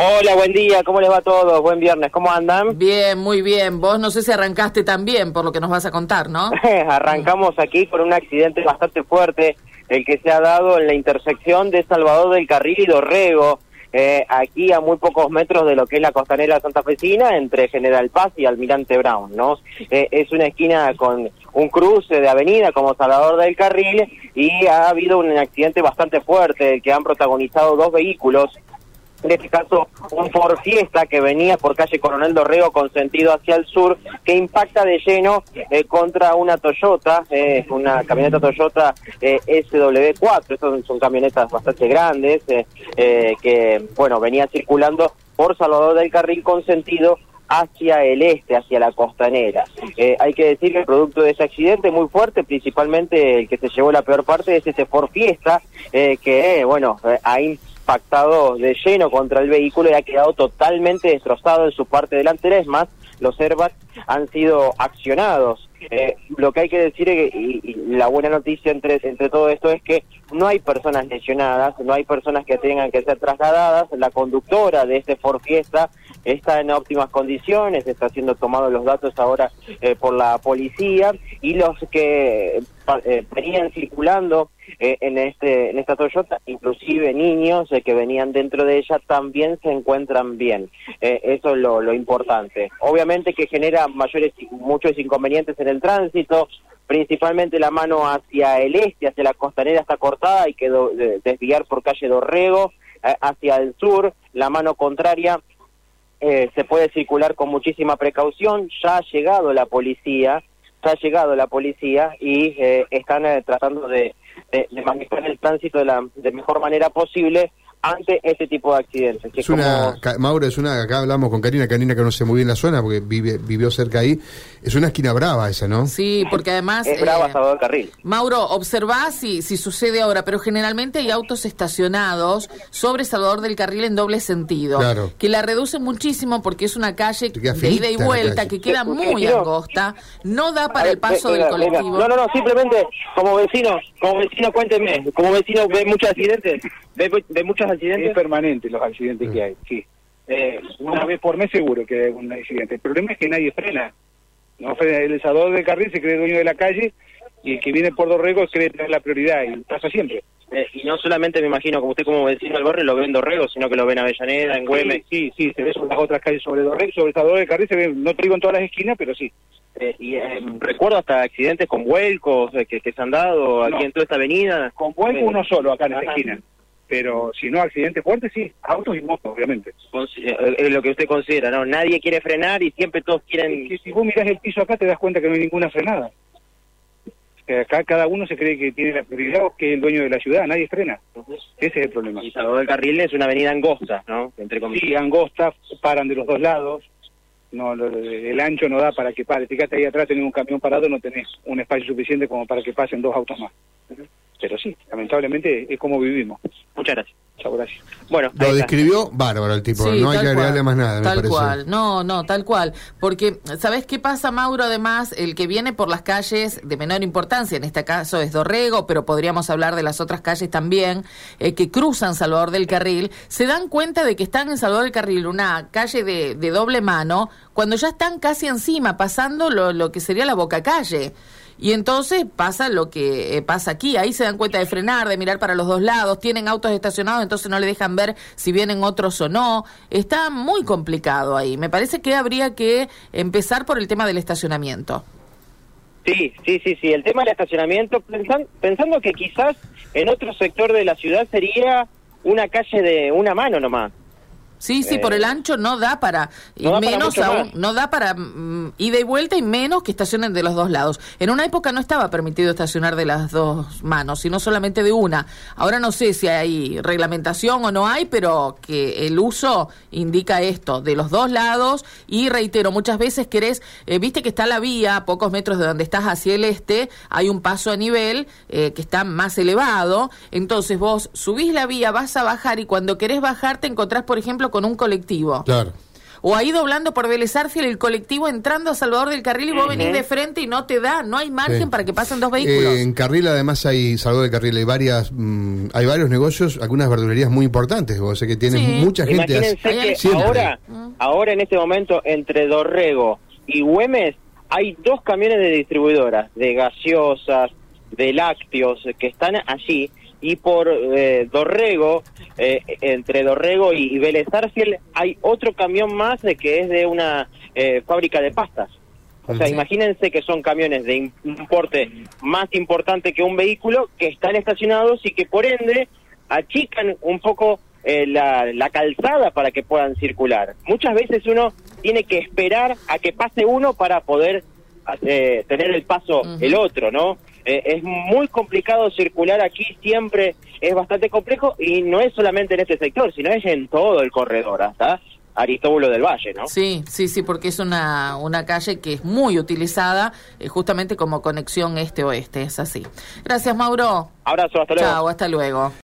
Hola, buen día, ¿cómo les va a todos? Buen viernes, ¿cómo andan? Bien, muy bien. Vos no sé si arrancaste también, por lo que nos vas a contar, ¿no? Arrancamos aquí con un accidente bastante fuerte, el que se ha dado en la intersección de Salvador del Carril y Dorrego, eh, aquí a muy pocos metros de lo que es la costanera santafesina, entre General Paz y Almirante Brown, ¿no? Eh, es una esquina con un cruce de avenida como Salvador del Carril y ha habido un accidente bastante fuerte que han protagonizado dos vehículos en este caso un Ford Fiesta que venía por calle Coronel Dorrego con sentido hacia el sur, que impacta de lleno eh, contra una Toyota, eh, una camioneta Toyota eh, SW4, estas son, camionetas bastante grandes, eh, que bueno, venía circulando por Salvador del Carril con sentido hacia el este, hacia la costanera. hay que decir que el producto de ese accidente muy fuerte, principalmente el que se llevó la peor parte, es ese Ford Fiesta, que, bueno, ahí impactado de lleno contra el vehículo y ha quedado totalmente destrozado en su parte delantera. Es más, los airbags han sido accionados. Eh, lo que hay que decir y, la buena noticia entre, entre todo esto es que no hay personas lesionadas, no hay personas que tengan que ser trasladadas. La conductora de este Ford Fiesta está en óptimas condiciones, está siendo tomados los datos ahora eh, por la policía y los que eh, venían circulando eh, en este en esta Toyota, inclusive niños eh, que venían dentro de ella también se encuentran bien. eso es lo, importante. Obviamente que genera mayores muchos inconvenientes en el tránsito, principalmente la mano hacia el este, hacia la costanera está cortada, hay que desviar por calle Dorrego, hacia el sur, la mano contraria se puede circular con muchísima precaución, ya ha llegado la policía, ha llegado la policía y eh, están eh, tratando de, de, manejar el tránsito de la de mejor manera posible ante este tipo de accidentes. es una, Mauro, es una, acá hablamos con Karina, Karina que conoce muy bien la zona porque vive, vivió cerca ahí, es una esquina brava esa, ¿no? Sí, porque además... Es brava eh, Salvador Carril. Mauro, observá si, si sucede ahora, pero generalmente hay autos estacionados sobre Salvador del Carril en doble sentido, claro. que la reducen muchísimo porque es una calle de ida y vuelta que queda muy angosta, no da para el paso del colectivo. No, no, no, simplemente como vecino, como vecino cuéntenme, como vecino ve muchos accidentes, ve, ve muchos accidentes? Es permanente los accidentes que hay, sí. Eh, una vez por mes seguro que hay un accidente. El problema es que nadie frena. No. El desador de carril se cree dueño de la calle y el que viene por Dorrego cree tener la prioridad y pasa siempre. Eh, y no solamente me imagino como usted como vecino del barrio lo ve en Dorrego, sino que lo ve en Avellaneda, en Güemes. Sí, sí, se ve sobre las otras calles sobre Dorrego, sobre el desador de carril se ve, no te digo en todas las esquinas, pero sí. Eh, y recuerdo hasta accidentes con vuelcos que, se han dado aquí en toda esta avenida. Con vuelco uno solo acá en la esquina pero si no accidentes fuertes, sí, autos y motos, obviamente. Eh, es lo que usted considera, ¿no? Nadie quiere frenar y siempre todos quieren... si vos mirás el piso acá te das cuenta que no hay ninguna frenada. Que acá cada uno se cree que tiene la prioridad o que es el dueño de la ciudad, nadie frena. Ese es el problema. Y Salvador del Carril es una avenida angosta, ¿no? Entre Sí, angosta, paran de los dos lados, no el ancho no da para que pare. Fíjate ahí atrás tenés un camión parado, no tenés un espacio suficiente como para que pasen dos autos más pero sí, lamentablemente es como vivimos. Muchas gracias. Muchas gracias. Bueno, lo describió bárbaro el tipo, no hay que agregarle más nada. Tal cual, no, no, tal cual. Porque, ¿sabes qué pasa, Mauro? Además, el que viene por las calles de menor importancia, en este caso es Dorrego, pero podríamos hablar de las otras calles también, eh, que cruzan Salvador del Carril, se dan cuenta de que están en Salvador del Carril, una calle de, de doble mano, cuando ya están casi encima, pasando lo, lo que sería la boca calle. Y entonces pasa lo que eh, pasa aquí, ahí se dan cuenta de frenar, de mirar para los dos lados, tienen autos estacionados, entonces no le dejan ver si vienen otros o no. Está muy complicado ahí. Me parece que habría que empezar por el tema del estacionamiento. Sí, sí, sí, sí. El tema del estacionamiento, pensando que quizás en otro sector de la ciudad sería una calle de una mano nomás. Sí, sí, por el eh, ancho no da para, y menos aún, no da para mm, ida y vuelta y menos que estacionen de los dos lados. En una época no estaba permitido estacionar de las dos manos, sino solamente de una. Ahora no sé si hay reglamentación o no hay, pero que el uso indica esto, de los dos lados. Y reitero, muchas veces querés, eh, viste que está la vía, a pocos metros de donde estás hacia el este, hay un paso a nivel eh, que está más elevado. Entonces vos subís la vía, vas a bajar y cuando querés bajar te encontrás, por ejemplo, con un colectivo. Claro. O ahí doblando por Vélez Arfiel el colectivo entrando a Salvador del Carril y vos venís de frente y no te da, no hay margen Sí. para que pasen dos vehículos. Eh, en Carril además hay, salvo de Carril, hay varias, mm, hay varios negocios, algunas verdulerías muy importantes, o sea que tienen Sí. mucha gente. Imagínense que ahora, Mm. ahora en este momento entre Dorrego y Güemes hay dos camiones de distribuidoras, de gaseosas, de lácteos, que están allí. Y por eh, Dorrego, eh, entre Dorrego y, y Vélez Arfiel, hay otro camión más de que es de una eh, fábrica de pastas. O sea, Sí. imagínense que son camiones de im- un porte más importante que un vehículo que están estacionados y que por ende achican un poco eh, la, la calzada para que puedan circular. Muchas veces uno tiene que esperar a que pase uno para poder eh, tener el paso el otro, ¿no? Eh, es muy complicado circular aquí, siempre es bastante complejo y no es solamente en este sector, sino es en todo el corredor, hasta Aristóbulo del Valle, ¿no? Sí, sí, sí, porque es una, una calle que es muy utilizada eh, justamente como conexión este-oeste, es así. Gracias, Mauro. Abrazo, hasta luego. Chao, hasta luego.